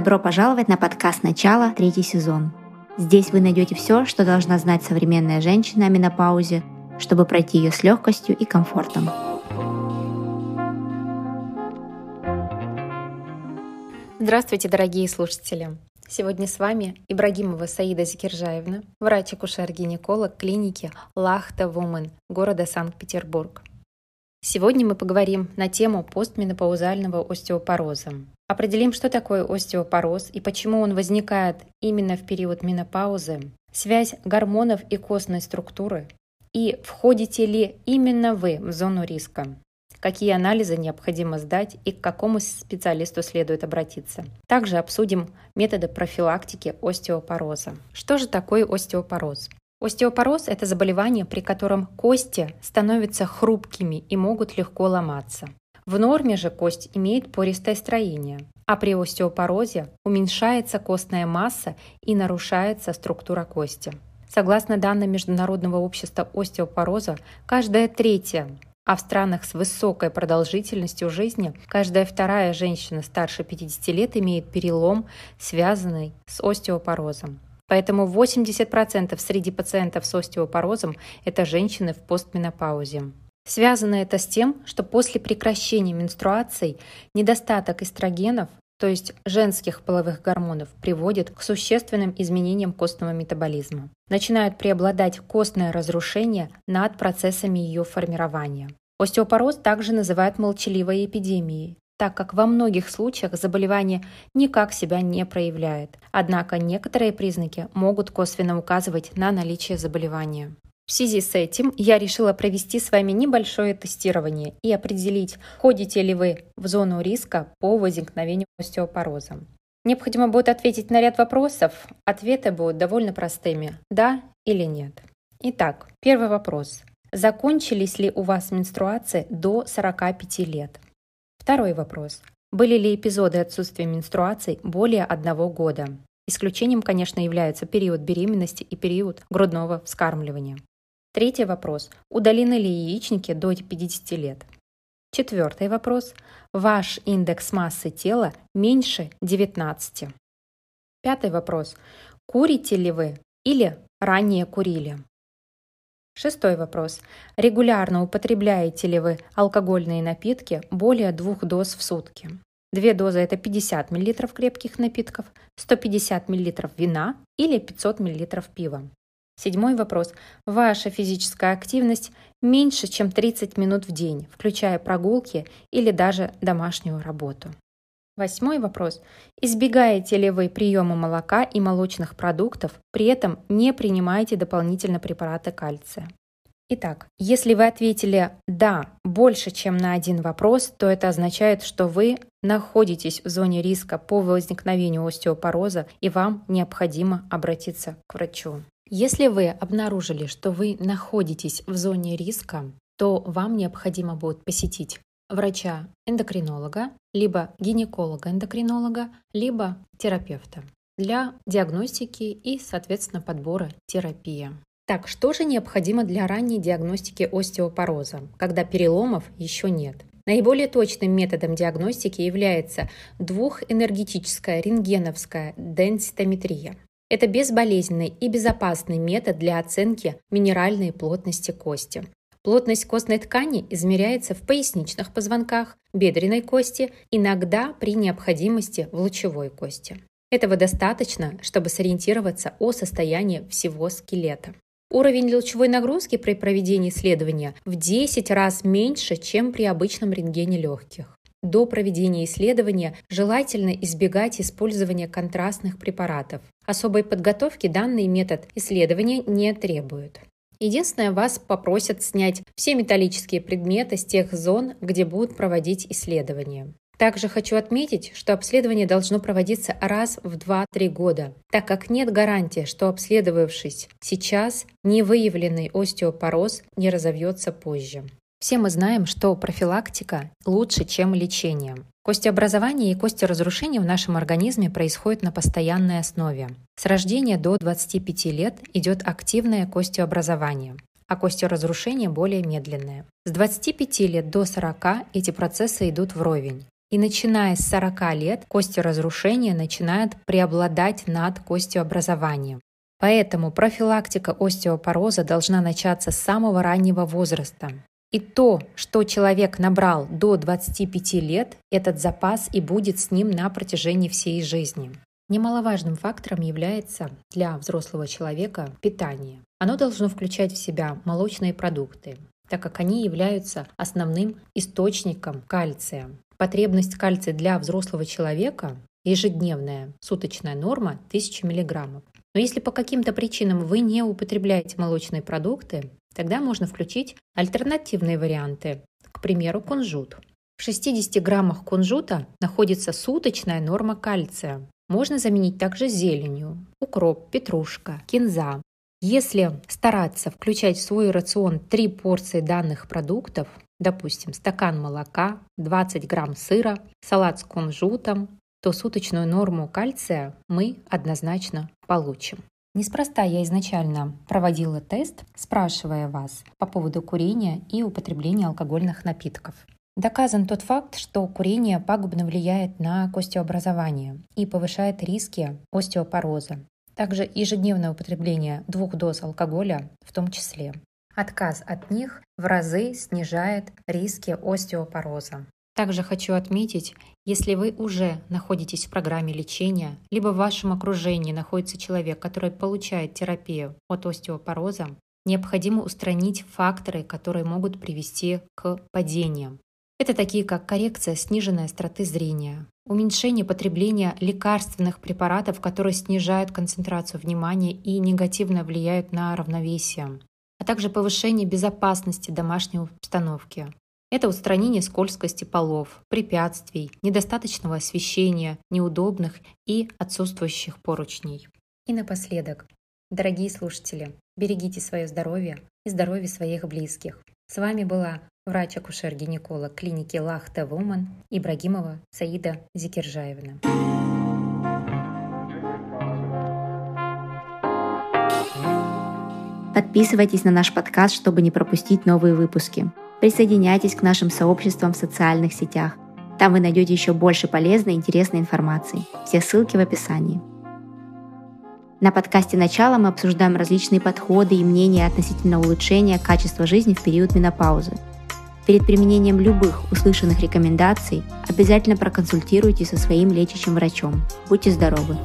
Добро пожаловать на подкаст «Начало», третий сезон. Здесь вы найдете все, что должна знать современная женщина о менопаузе, чтобы пройти ее с легкостью и комфортом. Здравствуйте, дорогие слушатели! Сегодня с вами Ибрагимова Саида Зикиржаевна, врач-акушер-гинеколог клиники Лахта Вумен города Санкт-Петербург. Сегодня мы поговорим на тему постменопаузального остеопороза. Определим, что такое остеопороз и почему он возникает именно в период менопаузы, связь гормонов и костной структуры, и входите ли именно вы в зону риска, какие анализы необходимо сдать и к какому специалисту следует обратиться. Также обсудим методы профилактики остеопороза. Что же такое остеопороз? Остеопороз – это заболевание, при котором кости становятся хрупкими и могут легко ломаться. В норме же кость имеет пористое строение, а при остеопорозе уменьшается костная масса и нарушается структура кости. Согласно данным Международного общества остеопороза, каждая третья, а в странах с высокой продолжительностью жизни каждая вторая женщина старше 50 лет имеет перелом, связанный с остеопорозом. Поэтому 80% среди пациентов с остеопорозом – это женщины в постменопаузе. Связано это с тем, что после прекращения менструаций недостаток эстрогенов, то есть женских половых гормонов, приводит к существенным изменениям костного метаболизма. Начинают преобладать костное разрушение над процессами ее формирования. Остеопороз также называют молчаливой эпидемией, так как во многих случаях заболевание никак себя не проявляет. Однако некоторые признаки могут косвенно указывать на наличие заболевания. В связи с этим я решила провести с вами небольшое тестирование и определить, входите ли вы в зону риска по возникновению остеопороза. Необходимо будет ответить на ряд вопросов. Ответы будут довольно простыми – да или нет. Итак, первый вопрос. Закончились ли у вас менструации до 45 лет? Второй вопрос. Были ли эпизоды отсутствия менструаций более одного года? Исключением, конечно, являются период беременности и период грудного вскармливания. Третий вопрос. Удалены ли яичники до 50 лет? Четвертый вопрос. Ваш индекс массы тела меньше 19. Пятый вопрос. Курите ли вы или ранее курили? Шестой вопрос. Регулярно употребляете ли вы алкогольные напитки более двух доз в сутки? Две дозы – это 50 мл крепких напитков, 150 мл вина или 500 мл пива. Седьмой вопрос. Ваша физическая активность меньше, чем 30 минут в день, включая прогулки или даже домашнюю работу. Восьмой вопрос. Избегаете ли вы приема молока и молочных продуктов, при этом не принимаете дополнительно препараты кальция? Итак, если вы ответили «да» больше, чем на один вопрос, то это означает, что вы находитесь в зоне риска по возникновению остеопороза и вам необходимо обратиться к врачу. Если вы обнаружили, что вы находитесь в зоне риска, то вам необходимо будет посетить врача-эндокринолога, либо гинеколога-эндокринолога, либо терапевта для диагностики и, соответственно, подбора терапии. Так, что же необходимо для ранней диагностики остеопороза, когда переломов еще нет? Наиболее точным методом диагностики является двухэнергетическая рентгеновская денситометрия. Это безболезненный и безопасный метод для оценки минеральной плотности кости. Плотность костной ткани измеряется в поясничных позвонках, бедренной кости, иногда при необходимости в лучевой кости. Этого достаточно, чтобы сориентироваться о состоянии всего скелета. Уровень лучевой нагрузки при проведении исследования в 10 раз меньше, чем при обычном рентгене легких. До проведения исследования желательно избегать использования контрастных препаратов. Особой подготовки данный метод исследования не требует. Единственное, вас попросят снять все металлические предметы с тех зон, где будут проводить исследования. Также хочу отметить, что обследование должно проводиться раз в 2-3 года, так как нет гарантии, что обследовавшись сейчас, невыявленный остеопороз не разовьется позже. Все мы знаем, что профилактика лучше, чем лечение. Костеобразование и костеразрушение в нашем организме происходят на постоянной основе. С рождения до 25 лет идет активное костеобразование, а костеразрушение более медленное. С 25 лет до 40 эти процессы идут вровень. И начиная с 40 лет костеразрушение начинает преобладать над костеобразованием. Поэтому профилактика остеопороза должна начаться с самого раннего возраста. И то, что человек набрал до 25 лет, этот запас и будет с ним на протяжении всей жизни. Немаловажным фактором является для взрослого человека питание. Оно должно включать в себя молочные продукты, так как они являются основным источником кальция. Потребность кальция для взрослого человека ежедневная суточная норма 1000 мг. Но если по каким-то причинам вы не употребляете молочные продукты, тогда можно включить альтернативные варианты, к примеру, кунжут. В 60 граммах кунжута находится суточная норма кальция. Можно заменить также зеленью, укроп, петрушка, кинза. Если стараться включать в свой рацион 3 порции данных продуктов, допустим, стакан молока, 20 грамм сыра, салат с кунжутом, то суточную норму кальция мы однозначно получим. Неспроста я изначально проводила тест, спрашивая вас по поводу курения и употребления алкогольных напитков. Доказан тот факт, что курение пагубно влияет на костеобразование и повышает риски остеопороза. Также ежедневное употребление двух доз алкоголя в том числе. Отказ от них в разы снижает риски остеопороза. Также хочу отметить, если вы уже находитесь в программе лечения, либо в вашем окружении находится человек, который получает терапию от остеопороза, необходимо устранить факторы, которые могут привести к падениям. Это такие как коррекция сниженной остроты зрения, уменьшение потребления лекарственных препаратов, которые снижают концентрацию внимания и негативно влияют на равновесие, а также повышение безопасности домашней обстановки, это устранение скользкости полов, препятствий, недостаточного освещения, неудобных и отсутствующих поручней. И напоследок, дорогие слушатели, берегите свое здоровье и здоровье своих близких. С вами была врач-акушер-гинеколог клиники Лахта Вуман Ибрагимова Саида Зикиржаевна. Подписывайтесь на наш подкаст, чтобы не пропустить новые выпуски. Присоединяйтесь к нашим сообществам в социальных сетях. Там вы найдете еще больше полезной и интересной информации. Все ссылки в описании. На подкасте «Начало» мы обсуждаем различные подходы и мнения относительно улучшения качества жизни в период менопаузы. Перед применением любых услышанных рекомендаций обязательно проконсультируйтесь со своим лечащим врачом. Будьте здоровы!